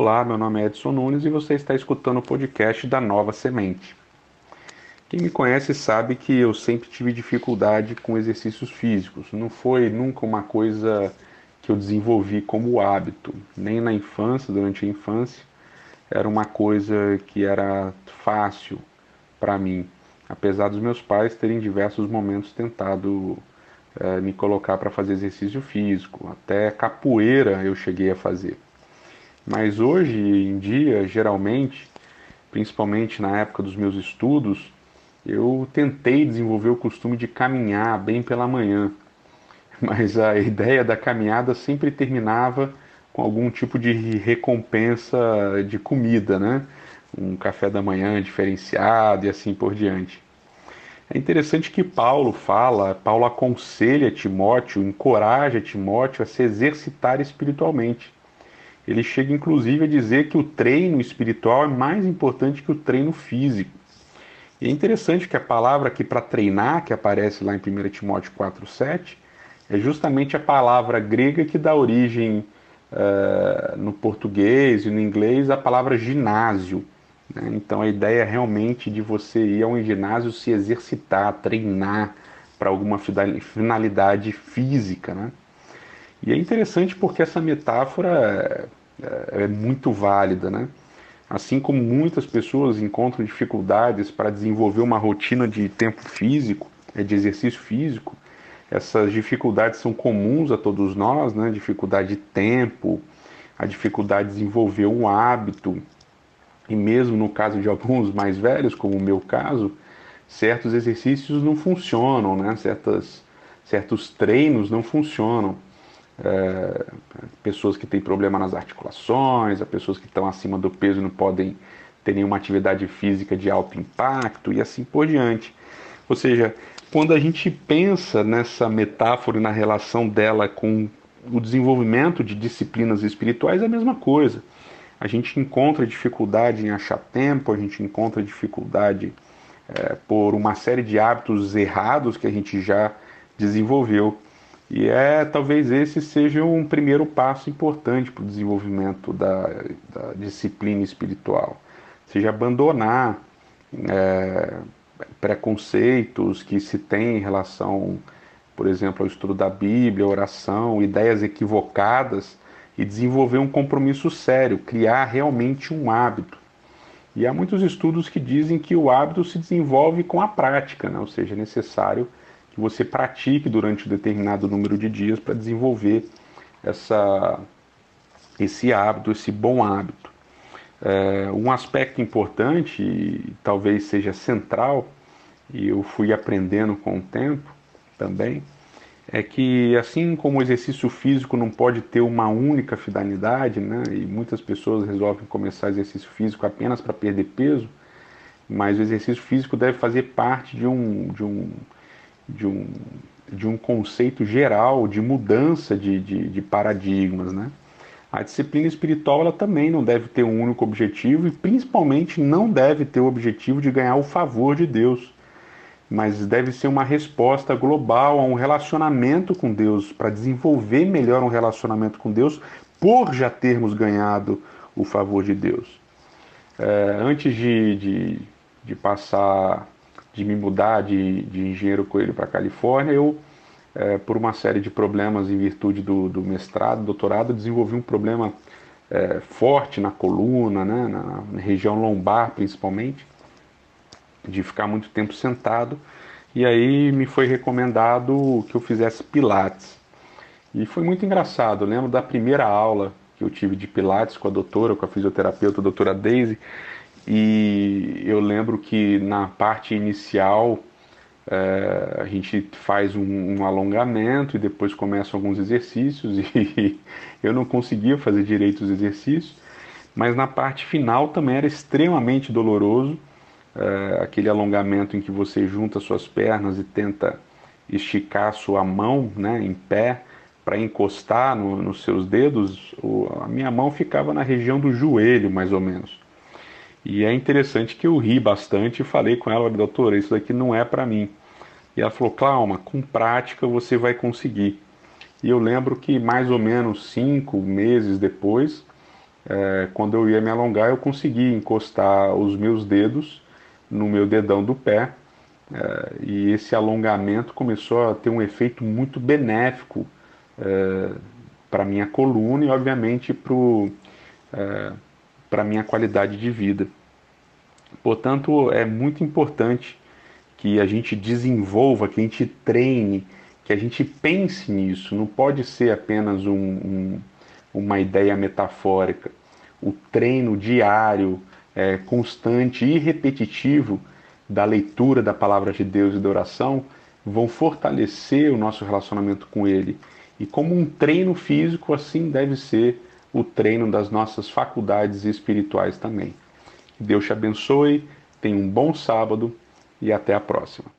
Olá, meu nome é Edson Nunes e você está escutando o podcast da Nova Semente. Quem me conhece sabe que eu sempre tive dificuldade com exercícios físicos. Não foi nunca uma coisa que eu desenvolvi como hábito, nem na infância, durante a infância, era uma coisa que era fácil para mim, apesar dos meus pais terem diversos momentos tentado é, me colocar para fazer exercício físico, até capoeira eu cheguei a fazer. Mas hoje em dia, geralmente, principalmente na época dos meus estudos, eu tentei desenvolver o costume de caminhar bem pela manhã. Mas a ideia da caminhada sempre terminava com algum tipo de recompensa de comida, né? Um café da manhã diferenciado e assim por diante. É interessante que Paulo fala, Paulo aconselha Timóteo, encoraja Timóteo a se exercitar espiritualmente. Ele chega inclusive a dizer que o treino espiritual é mais importante que o treino físico. E é interessante que a palavra aqui para treinar, que aparece lá em 1 Timóteo 4,7, é justamente a palavra grega que dá origem uh, no português e no inglês a palavra ginásio. Né? Então a ideia é realmente de você ir a um ginásio se exercitar, treinar para alguma finalidade física. Né? E é interessante porque essa metáfora é, é muito válida, né? Assim como muitas pessoas encontram dificuldades para desenvolver uma rotina de tempo físico, é, de exercício físico, essas dificuldades são comuns a todos nós, né? Dificuldade de tempo, a dificuldade de desenvolver um hábito, e mesmo no caso de alguns mais velhos, como o meu caso, certos exercícios não funcionam, né? Certas, certos treinos não funcionam é, pessoas que têm problema nas articulações, as pessoas que estão acima do peso não podem ter nenhuma atividade física de alto impacto e assim por diante. Ou seja, quando a gente pensa nessa metáfora e na relação dela com o desenvolvimento de disciplinas espirituais, é a mesma coisa. A gente encontra dificuldade em achar tempo, a gente encontra dificuldade é, por uma série de hábitos errados que a gente já desenvolveu. E é talvez esse seja um primeiro passo importante para o desenvolvimento da, da, disciplina espiritual, seja abandonar é, preconceitos que se tem em relação, por exemplo, ao estudo da Bíblia, oração, ideias equivocadas e desenvolver um compromisso sério, criar realmente um hábito. E há muitos estudos que dizem que o hábito se desenvolve com a prática, né? ou seja, é necessário que você pratique durante um determinado número de dias para desenvolver essa, esse hábito, esse bom hábito. É, um aspecto importante, e talvez seja central, e eu fui aprendendo com o tempo também, é que assim como o exercício físico não pode ter uma única finalidade, né, e muitas pessoas resolvem começar exercício físico apenas para perder peso, mas o exercício físico deve fazer parte de um, de um, de um, de um conceito geral de mudança de, de, de paradigmas, né? A disciplina espiritual ela também não deve ter um único objetivo e principalmente não deve ter o objetivo de ganhar o favor de Deus, mas deve ser uma resposta global a um relacionamento com Deus, para desenvolver melhor um relacionamento com Deus por já termos ganhado o favor de Deus. É, antes de, de, de passar de me mudar de, de engenheiro coelho para Califórnia, eu, é, por uma série de problemas em virtude do, do mestrado, doutorado, desenvolvi um problema é, forte na coluna, né, na, na região lombar principalmente, de ficar muito tempo sentado. E aí me foi recomendado que eu fizesse pilates. E foi muito engraçado. Eu lembro da primeira aula que eu tive de pilates com a doutora, com a fisioterapeuta, a doutora Daisy, e eu lembro que na parte inicial é, a gente faz um, um, alongamento e depois começam alguns exercícios e eu não conseguia fazer direito os exercícios, mas na parte final também era extremamente doloroso é, aquele alongamento em que você junta suas pernas e tenta esticar sua mão né, em pé para encostar no, nos seus dedos, a minha mão ficava na região do joelho mais ou menos. E é interessante que eu ri bastante e falei com ela, doutora, isso daqui não é para mim. E ela falou, calma, com prática você vai conseguir. E eu lembro que mais ou menos cinco meses depois, é, quando eu ia me alongar, eu conseguia encostar os meus dedos no meu dedão do pé é, e esse alongamento começou a ter um efeito muito benéfico é, para minha coluna e, obviamente, para a minha qualidade de vida. Portanto, é muito importante que a gente desenvolva, que a gente treine, que a gente pense nisso. Não pode ser apenas um, um, uma ideia metafórica. O treino diário, é, constante e repetitivo da leitura da palavra de Deus e da oração vão fortalecer o nosso relacionamento com Ele. E como um treino físico, assim deve ser o treino das nossas faculdades espirituais também. Deus te abençoe, tenha um bom sábado e até a próxima.